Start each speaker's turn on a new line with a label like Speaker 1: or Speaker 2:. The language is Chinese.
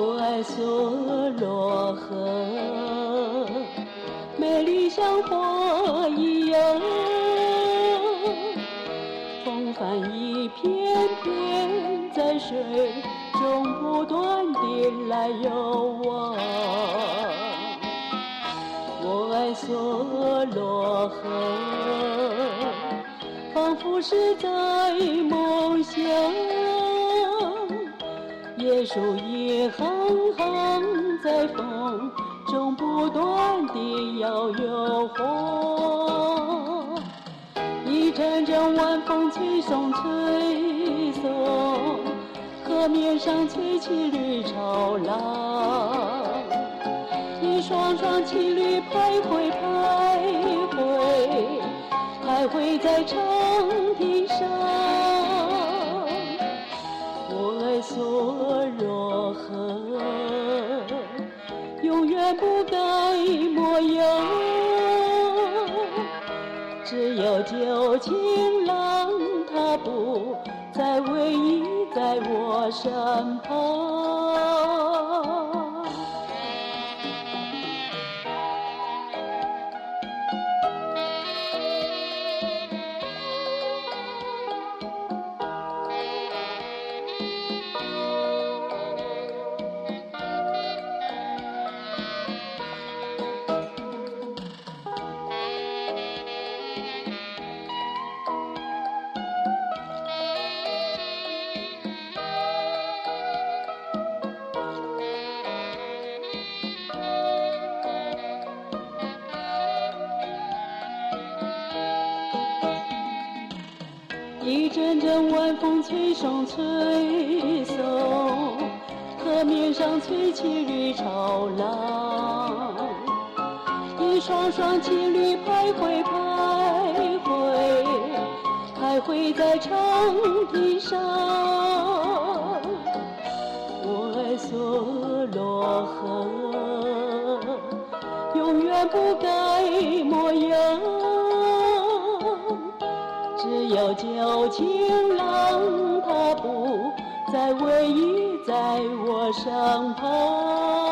Speaker 1: 我爱索罗河美丽像花一样风帆一片片在水中不断地来游。往我爱索罗河仿佛是在梦乡。椰树一行行在风中不断地摇又晃，一阵阵晚风吹送吹送，河面上吹起绿潮浪，一双双情侣徘徊徘徊，徘徊在长堤上。我爱梭若何，永远不改模样。只有旧情郎，他不再偎依在我身旁。一阵阵晚风吹送吹送，河面上吹起绿潮浪，一双双情侣徘徊徘徊，徘徊在长堤上。我爱梭罗河，永远不改模样。只有旧情郎，他不再偎依在我身旁。